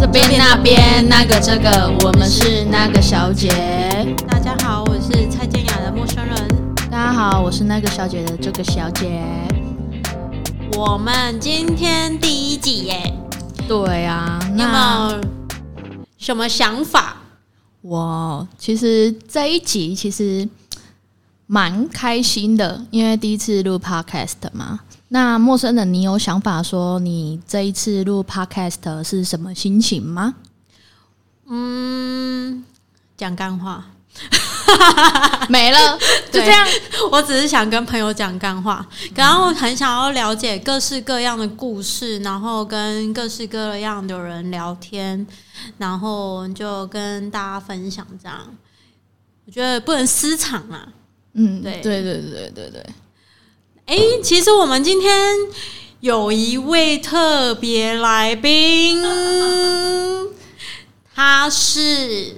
这边那边那个这个，我们是那个小姐。大家好，我是蔡健雅的陌生人。大家好，我是那个小姐的这个小姐。我们今天第一集耶，对啊，你有没那有什么想法？我其实这一集其实蛮开心的，因为第一次录 podcast 嘛。那陌生人，你有想法说你这一次录 podcast 是什么心情吗？嗯，讲干话，没了，就对这样。我只是想跟朋友讲干话，然后很想要了解各式各样的故事，然后跟各式各样的人聊天，然后就跟大家分享这样。我觉得不能私藏啊。嗯，对对对对对对对。哎、其实我们今天有一位特别来宾，他是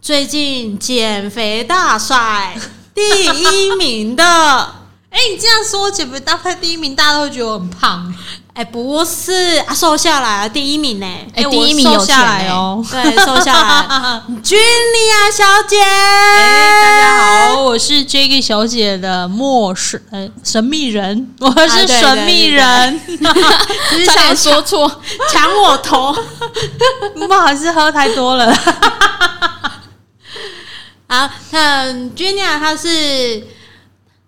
最近减肥大赛第一名的。哎、你这样说，减肥大赛第一名，大家都会觉得我很胖。哎、不是啊，瘦下来了，第一名呢、哎、我第一名有瘦下来哦。对，瘦下来。Julia 小姐，哎、大家好，我是 J.K 小姐的陌生呃神秘人，我啊是神秘人，只是想说错，抢我头不好意思，喝太多了。啊！那 Julia 她是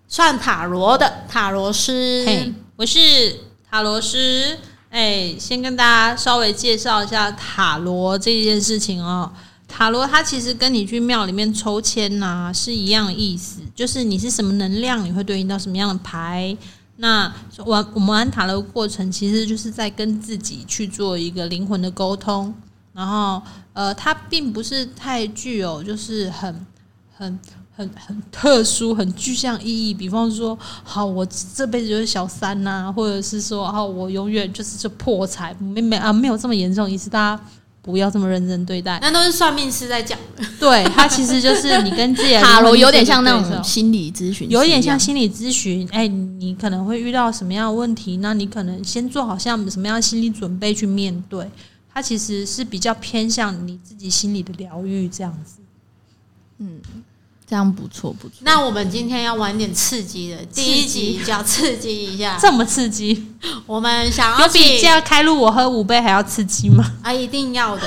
算塔罗的塔罗师，嘿，我是塔罗师。哎、先跟大家稍微介绍一下塔罗这件事情哦。塔罗它其实跟你去庙里面抽签呐、是一样的意思，就是你是什么能量，你会对应到什么样的牌。那玩我们玩塔罗的过程，其实就是在跟自己去做一个灵魂的沟通。然后呃，它并不是太具有就是很很很很特殊、很具象意义。比方说，好，我这辈子就是小三呐、或者是说，好，我永远就是就破财，没没啊，没有这么严重的意思，大家不要这么认真对待。那都是算命师在讲的。对，他其实就是你跟自己的 塔罗有点像那种心理咨询，有点像。心理咨询，哎、你可能会遇到什么样的问题？那你可能先做好像什么样的心理准备去面对。它其实是比较偏向你自己心理的疗愈这样子。这样不错不错。那我们今天要玩点刺激的，第一集就要刺激一下。这么刺激，我们想要有比请这样开路我喝五杯还要刺激吗？啊，一定要的。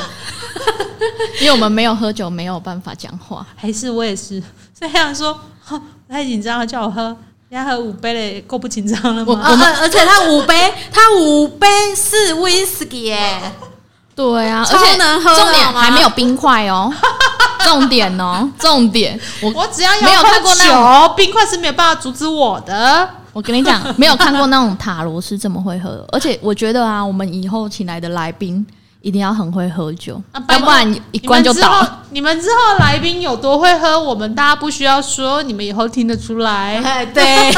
因为我们没有喝酒，没有办法讲话。还是我也是？所以他想说，哼太紧张了，叫我喝，人家喝五杯了，够不紧张了我吗？啊而而且他五杯，他五杯是 whisky 耶，对啊，而且能喝的重点吗还没有冰块哦，重点哦，重点。我我只要要没有看过那那酒，冰块是没有办法阻止我的。我跟你讲，没有看过那种塔罗是这么会喝，而且我觉得啊，我们以后请来的来宾一定要很会喝酒，啊要不然一关就倒。。你们之后来宾有多会喝，我们大家不需要说，你们以后听得出来。哎，对，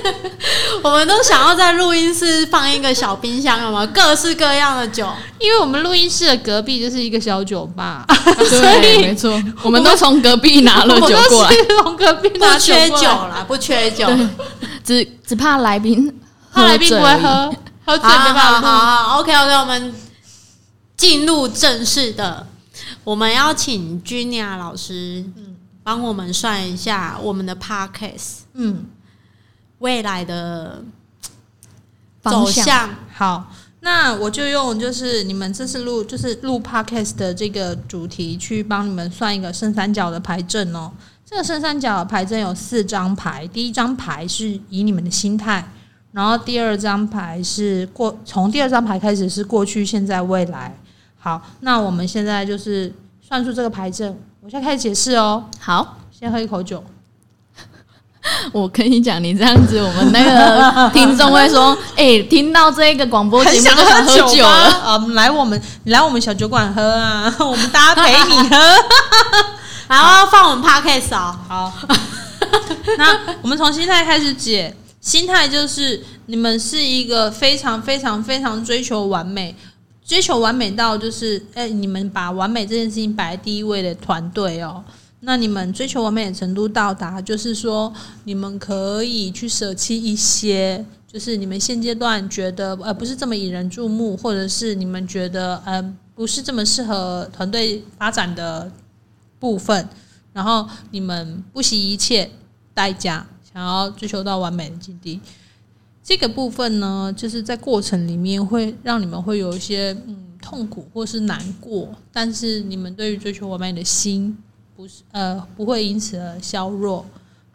我们都想要在录音室放一个小冰箱，有没有各式各样的酒？因为我们录音室的隔壁就是一个小酒吧，对，没错，我们都从隔壁拿了 我酒过来，从隔壁拿不缺酒，啦，不缺酒。只只怕来宾怕来宾不会。喝，喝醉好没办法录。好好，OK OK，我们进入正式的，我们要请 Junia 老师，嗯帮我们算一下我们的 Podcast 嗯，未来的走向。好，那我就用就是你们这次录就是录 podcast 的这个主题去帮你们算一个圣三角的牌阵哦。这个圣三角的牌阵有四张牌，第一张牌是以你们的心态，然后第二张牌是过从第二张牌开始是过去、现在、未来。好，那我们现在就是算出这个牌阵，我现在开始解释哦。好，先喝一口酒，我跟你讲，你这样子，我们那个 听众会说：“哎、听到这个广播节目就想喝酒了。啊！嗯来我们你来我们小酒馆喝啊，我们大家陪你喝。然后放我们 Podcast 哦，好，那我们从心态开始解。心态就是你们是一个非常非常非常追求完美，追求完美到就是，哎、你们把完美这件事情摆在第一位的团队哦。那你们追求完美的程度到达，就是说你们可以去舍弃一些，就是你们现阶段觉得呃不是这么引人注目，或者是你们觉得呃不是这么适合团队发展的部分，然后你们不惜一切代价想要追求到完美的境地，这个部分呢，就是在过程里面会让你们会有一些嗯痛苦或是难过，但是你们对于追求完美的心不是呃不会因此而削弱。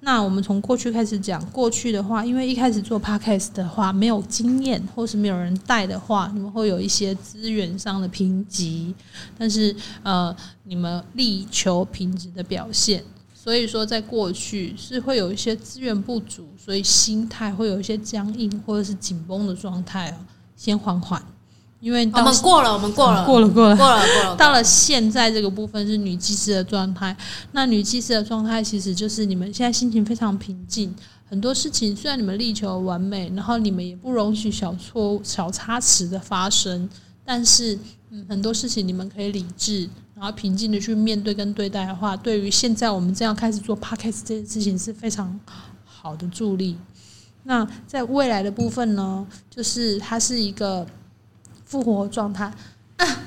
那我们从过去开始讲，过去的话，因为一开始做 podcast 的话，没有经验或是没有人带的话，你们会有一些资源上的贫瘠，但是呃，你们力求品质的表现，所以说在过去是会有一些资源不足，所以心态会有一些僵硬或者是紧绷的状态哦，先缓缓。因为我们过了，我们过了，过了，过了，过了，过了。到了现在这个部分是女祭司的状态，那女祭司的状态其实就是你们现在心情非常平静，很多事情虽然你们力求完美，然后你们也不容许小错、小差池的发生，但是嗯，很多事情你们可以理智，然后平静的去面对跟对待的话，对于现在我们这样开始做 podcast 这件事情是非常好的助力。那在未来的部分呢，就是它是一个。复活状态，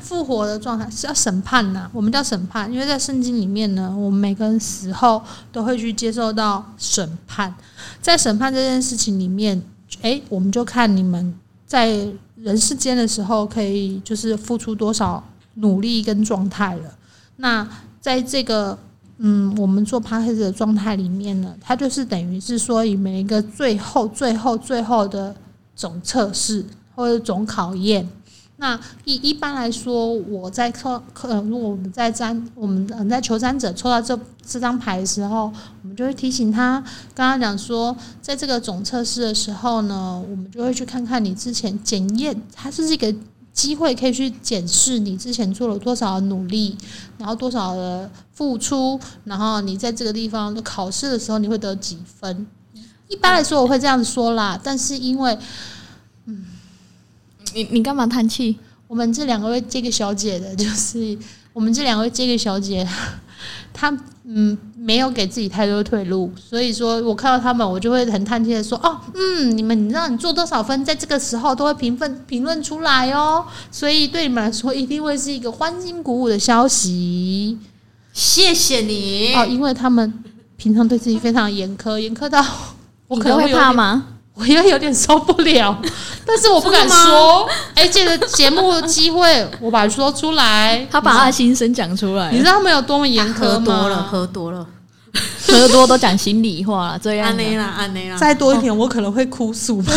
复活的状态是要审判呐。我们叫审判，因为在圣经里面呢，我们每个人死后都会去接受到审判。在审判这件事情里面，诶，我们就看你们在人世间的时候，可以就是付出多少努力跟状态了。那在这个嗯，我们做 p a c k a g e 的状态里面呢，它就是等于是说，以每一个最后、最后、最后的总测试或者总考验。那一一般来说，我在抽，呃，如果我们在占，我们嗯在求占者抽到这这张牌的时候，我们就会提醒他，刚刚讲说，在这个总测试的时候呢，我们就会去看看你之前检验，它是这个机会可以去检视你之前做了多少努力，然后多少的付出，然后你在这个地方考试的时候你会得几分。一般来说，我会这样子说啦，但是因为。嗯你你干嘛叹气？我们这两个位这个小姐的，就是我们这两位这个小姐，她嗯没有给自己太多退路，所以说我看到他们，我就会很叹气的说：“哦，嗯，你们你知道你做多少分，在这个时候都会评分评论出来哦，所以对你们来说一定会是一个欢欣鼓舞的消息。”谢谢你哦，因为他们平常对自己非常严苛，严苛到我可能会怕吗？我因为有点受不了，但是我不敢说。哎，借着节目的机会，我把它说出来。他把他的心声讲出来，你知道他们有多么严苛吗？喝多了，喝多了，喝多都讲心里话了。这样，安内啦，安内啦，再多一点，我可能会哭诉。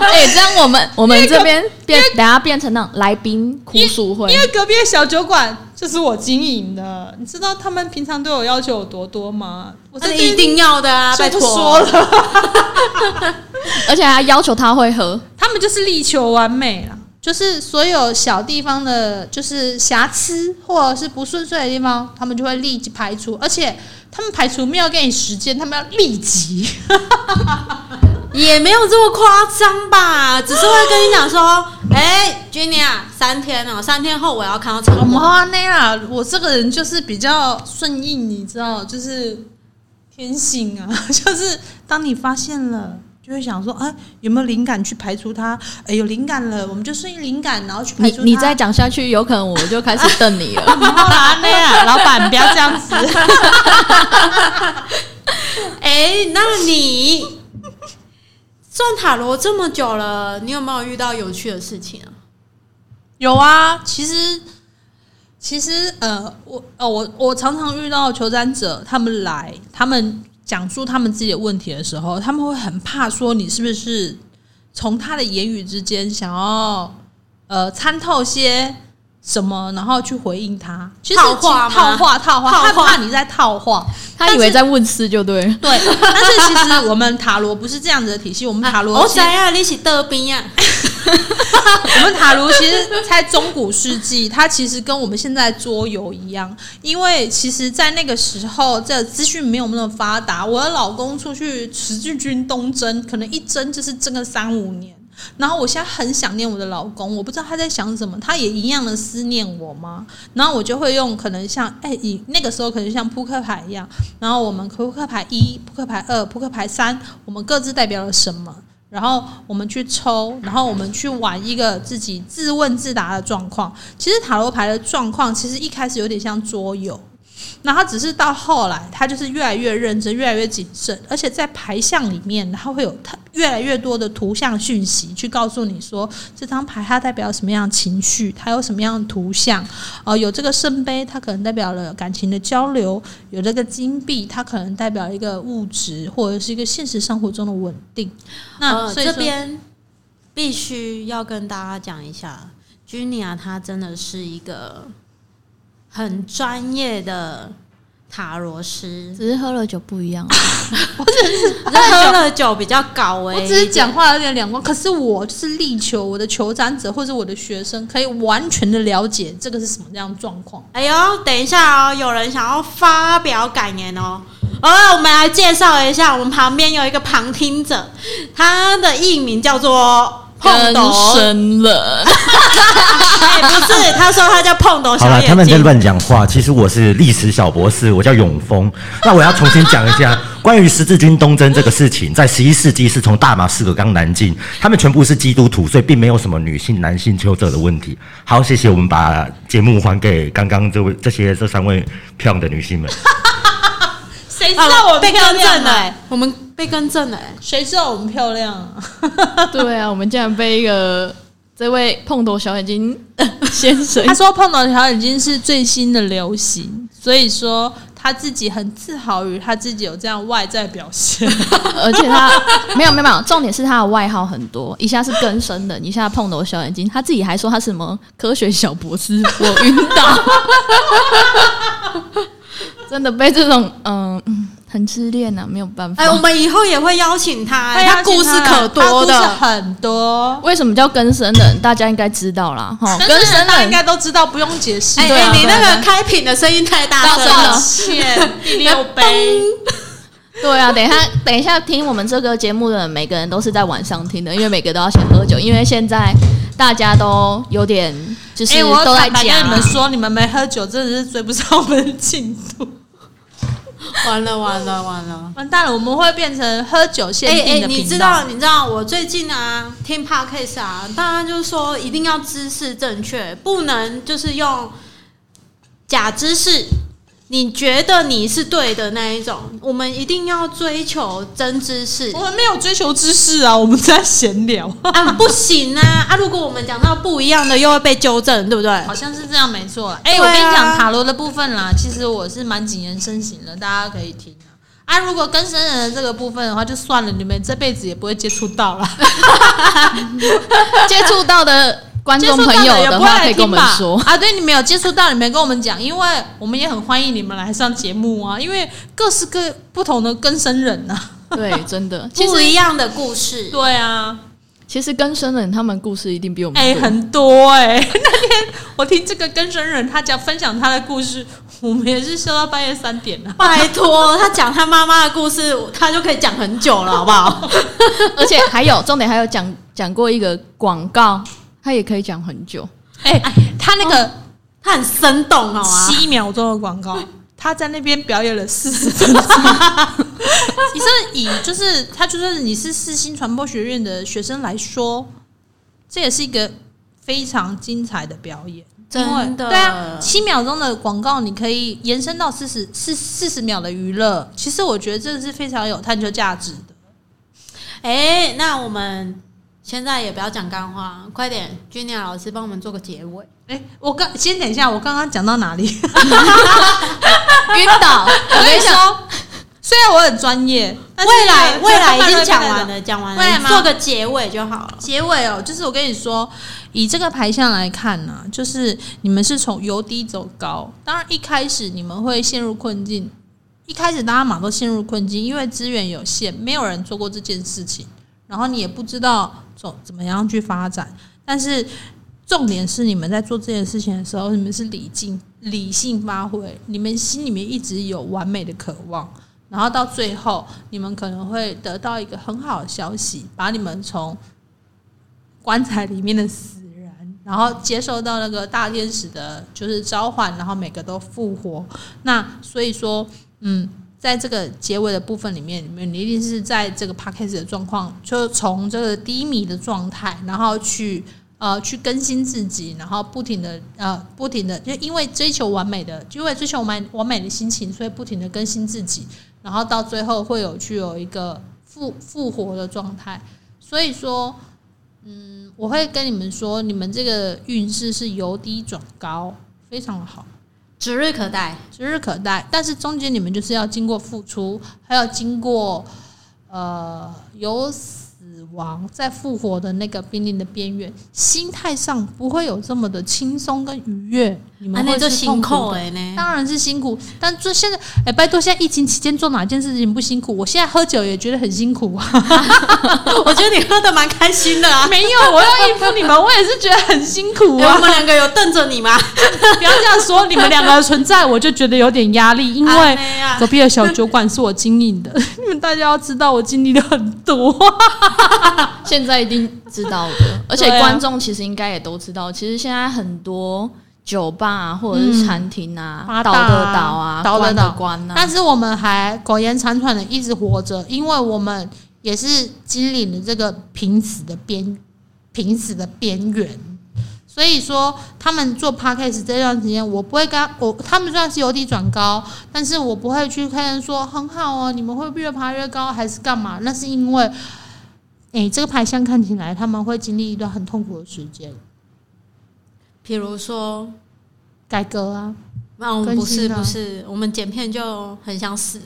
哎，这样我们我们这边变，等下变成那种来宾哭诉会，因为隔壁的小酒馆。就是我经营的，你知道他们平常对我要求有多多吗？我是一定要的啊，拜托说了，而且还要求他会喝，他们就是力求完美了，就是所有小地方的，就是瑕疵或者是不顺遂的地方，他们就会立即排除，而且他们排除没有给你时间，他们要立即。也没有这么夸张吧，只是会跟你讲说，哎，Jenny 啊，三天哦，三天后我要看到成果。哇，那啊，我这个人就是比较顺应，你知道，就是天性啊，就是当你发现了，就会想说，哎，有没有灵感去排除它？哎，有灵感了，我们就顺应灵感，然后去排除。你你再讲下去，有可能我就开始瞪你了。好那样，老板不要这样子。哎，那你？算塔罗这么久了，你有没有遇到有趣的事情啊？有啊，其实其实呃，我哦，我我常常遇到求占者，他们来，他们讲述他们自己的问题的时候，他们会很怕说你是不是从他的言语之间想要呃参透些。什么，然后去回应他？套话套话，套话，他怕你在套话，他以为在问事就对。对，但是其实我们塔罗不是这样子的体系，我们塔罗。我想要你起得兵呀。我们塔罗其实，在中古世纪，它其实跟我们现在桌游一样，因为其实，在那个时候，这资讯没有那么发达。我的老公出去十字军东征，可能一征就是征个三五年。然后我现在很想念我的老公，我不知道他在想什么，他也一样的思念我吗？然后我就会用可能像哎，以那个时候可能像扑克牌一样，然后我们扑克牌一、扑克牌二、扑克牌三，我们各自代表了什么？然后我们去抽，然后我们去玩一个自己自问自答的状况。其实塔罗牌的状况，其实一开始有点像桌游。那他只是到后来，他就是越来越认真，越来越谨慎，而且在牌象里面，他会有他越来越多的图像讯息去告诉你说，这张牌它代表什么样的情绪，它有什么样的图像。呃，有这个圣杯，它可能代表了感情的交流；有这个金币，它可能代表一个物质或者是一个现实生活中的稳定。那，这边必须要跟大家讲一下，Junia 她真的是一个很专业的塔罗师，只是喝了酒不一样。我只是喝了酒比较高哎、我只是讲话有点两光，可是我就是力求我的求战者或者我的学生可以完全的了解这个是什么样的状况。哎呦，等一下哦，有人想要发表感言哦。哦，我们来介绍一下，我们旁边有一个旁听者，他的艺名叫做碰斗。生人，哎，不是，他说他叫碰斗好了。他们在乱讲话。其实我是历史小博士，我叫永丰。那我要重新讲一下关于十字军东征这个事情，在十一世纪是从大马士革刚南进，他们全部是基督徒，所以并没有什么女性、男性求者的问题。好，谢谢，我们把节目还给刚刚这位、这些、这三位漂亮的女性们。谁知啊道我被漂亮更正了、啊？哎我们被更正了、哎谁知道我们漂亮啊？对啊，我们竟然被一个这位碰头小眼睛先生他说碰头小眼睛是最新的流行，所以说他自己很自豪于他自己有这样外在表现。而且他没有没有没有，重点是他的外号很多，一下是更生的，一下碰头小眼睛，他自己还说他是什么科学小博士，我晕倒，真的被这种嗯嗯很自恋呐、没有办法。哎，我们以后也会邀请他、哎 他他故事可多他故事的。很多。为什么叫根生人？大家应该知道啦，哈，跟根生生大家应该都知道，不用解释。哎、你那个开品的声音太大声了抱。歉，第六杯。对啊，等一下，等一下听我们这个节目的，每个人都是在晚上听的，因为每个都要先喝酒，因为现在大家都有点就是都在坦白家跟你们说，你们没喝酒，真的是追不上我们的进度。完了完了完了！完蛋了，我们会变成喝酒限定的。你知道你知道我最近啊听 podcast 啊，大家就说一定要知识正确，不能就是用假知识。你觉得你是对的那一种，我们一定要追求真知识我们没有追求知识啊，我们在闲聊。啊！不行啊啊！如果我们讲到不一样的，又会被纠正，对不对？好像是这样，没错啦。哎、我跟你讲塔罗的部分啦，其实我是蛮谨言慎行的，大家可以听啊。啊，如果跟生人的这个部分的话，就算了，你们这辈子也不会接触到了。接触到的观众朋友的话，可以跟我们说。啊，对，你们有接触到，你们跟我们讲，因为我们也很欢迎你们来上节目啊，因为各式各不同的更生人呐、啊。对，真的，其不实一样的故事，对啊，其实跟生人他们故事一定比我们哎、多很多哎、那天我听这个更生人他讲分享他的故事，我们也是笑到半夜三点啊。拜托，他讲他妈妈的故事，他就可以讲很久了，好不好？而且还有重点，还有讲讲过一个广告，他也可以讲很久。哎、他那个他很生动，好吗？七秒钟的广告，他在那边表演了四十分钟。你是以就是他就算你是四星传播学院的学生来说，这也是一个非常精彩的表演。真的对啊，七秒钟的广告你可以延伸到四十四四十秒的娱乐，其实我觉得这个是非常有探究价值的。哎、那我们现在也不要讲干话，快点，Junia 老师帮我们做个结尾。哎、我刚先等一下，我刚刚讲到哪里？晕倒，我跟你说，虽然我很专业，未来未来已经讲讲完了，讲完了，做个结尾就好了。结尾哦，就是我跟你说，以这个牌相来看呢、就是你们是从由低走高。当然一开始你们会陷入困境，一开始大家马都陷入困境，因为资源有限，没有人做过这件事情，然后你也不知道怎怎么样去发展。但是重点是你们在做这件事情的时候，你们是理性理性发挥，你们心里面一直有完美的渴望。然后到最后，你们可能会得到一个很好的消息，把你们从棺材里面的死人，然后接受到那个大天使的，就是召唤，然后每个都复活。那所以说，嗯，在这个结尾的部分里面，里面你一定是在这个 p a c k a g e 的状况，就从这个低迷的状态，然后去呃去更新自己，然后不停的呃不停的，就因为追求完美的，因为追求完完美的心情，所以不停的更新自己，然后到最后会有去有一个复复活的状态。所以说，嗯，我会跟你们说，你们这个运势是由低转高，非常的好。指日可待，指日可待。但是中间你们就是要经过付出，还要经过呃有死亡在复活的那个濒临的边缘，心态上不会有这么的轻松跟愉悦。你们会辛苦呢。当然是辛苦，但做现在，哎、拜托，现在疫情期间做哪件事情不辛苦？我现在喝酒也觉得很辛苦啊。我觉得你喝的蛮开心的啊。没有，我要应付你们，我也是觉得很辛苦啊哎我。们两个有瞪着你吗？不要这样说，你们两个的存在，我就觉得有点压力，因为隔壁的小酒馆是我经营的，你们大家要知道，我经历了很多。现在一定知道的，而且观众其实应该也都知道，其实现在很多酒吧、啊、或者是餐厅啊，倒八大的倒啊，倒的关的倒关啊，但是我们还苟延残喘的一直活着，因为我们也是经历了这个濒死的边濒死的边缘。所以说，他们做 podcast 这段时间，我不会跟我他们虽然是由低转高，但是我不会去看说很好哦，你们会越爬越高还是干嘛？那是因为，诶，这个牌相看起来他们会经历一段很痛苦的时间，比如说，改革啊，那我们不是不是，我们剪片就很想死。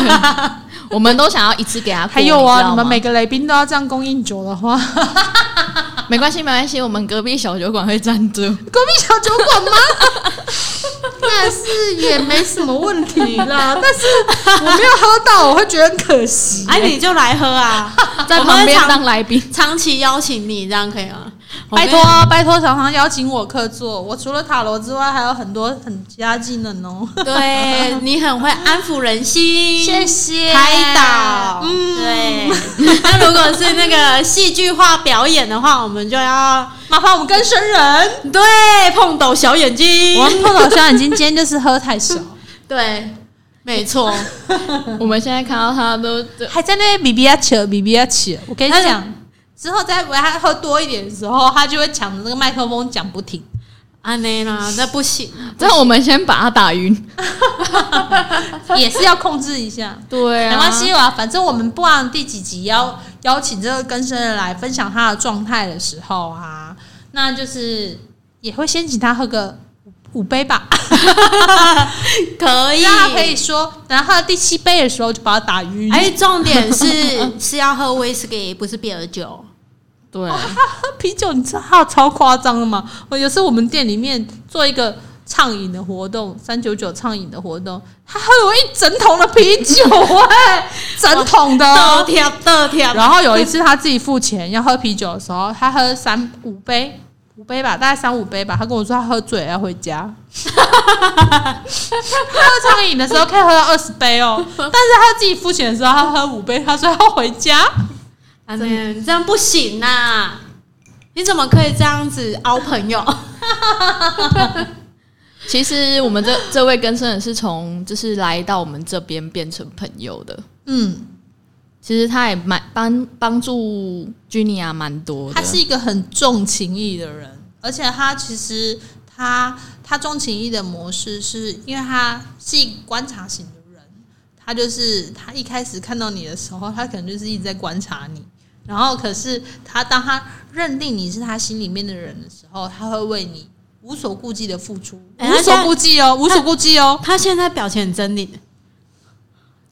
我们都想要一次给他过。还有啊，你们每个来宾都要这样供应酒的话，没关系没关系，我们隔壁小酒馆会赞助。隔壁小酒馆吗？但是也没什么问题啦，但是我没有喝到，我会觉得很可惜。哎，你就来喝啊，在旁边长当来宾，长期邀请你，这样可以吗？拜托拜托，常常邀请我客座。我除了塔罗之外，还有很多很其他技能哦。对你很会安抚人心，谢谢开导。嗯对。那如果是那个戏剧化表演的话，我们就要麻烦我们跟生人，对碰斗小眼睛。我们碰到小眼睛，今天就是喝太少，对，没错。我们现在看到他都还在那边比比啊扯，比比啊扯。我跟你讲，之后再为他喝多一点的时候，他就会抢着那个麦克风讲不停。安内啦，那不行。那，我们先把他打晕。也是要控制一下。对啊，没关系啦，反正我们不管第几集邀邀请这个更生人来分享他的状态的时候啊，那就是也会先请他喝个五五杯吧，可以，那他可以说，等到他的第七杯的时候就把他打晕。哎，重点是是要喝威士忌，不是比尔酒。对，喝 啤酒，你知道他超夸张的吗？我有时候我们店里面做一个畅饮的活动，三九九畅饮的活动，他喝了我一整桶的啤酒、哎，整桶的 然后有一次他自己付钱要喝啤酒的时候，他喝三五杯，五杯吧，大概三五杯吧。他跟我说他喝醉了要回家。他喝畅饮的时候可以喝到二十杯哦，但是他自己付钱的时候他喝五杯，他说要回家。安内，你这样不行呐！你怎么可以这样子凹朋友？其实我们这这位跟生人是从就是来到我们这边变成朋友的。嗯，其实他也蛮帮帮助 Junia 蛮多的。他是一个很重情义的人，而且他其实他他重情义的模式是因为他是一观察型的人，他就是他一开始看到你的时候，他可能就是一直在观察你，然后可是他当他认定你是他心里面的人的时候，他会为你无所顾忌的付出，无所顾忌哦，无所顾忌哦。他现在表情很狰狞，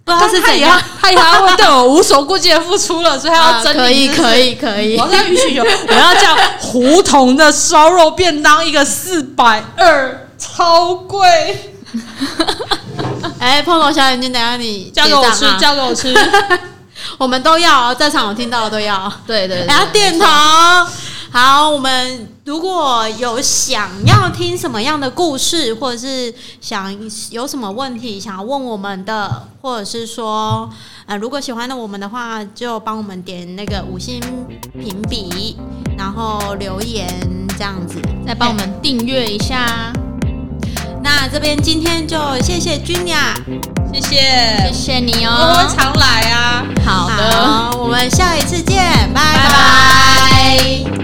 不知道他是怎样。他以后会对我无所顾忌的付出了，所以他要啊真可以可以可以我，要允许有，我要叫胡同的烧肉便当一个四百二，超贵，哎，碰头小眼睛，等下你交给我吃交给我吃。我们都要，在场有听到的都要。对对对，然后点头。好，我们如果有想要听什么样的故事，或者是想有什么问题想要问我们的，或者是说，呃，如果喜欢的我们的话，就帮我们点那个五星评比，然后留言这样子，再帮我们订阅一下。那这边今天就谢谢君雅，谢谢，谢谢你我哦多。常来啊。好的，好，我们下一次见，拜拜拜拜。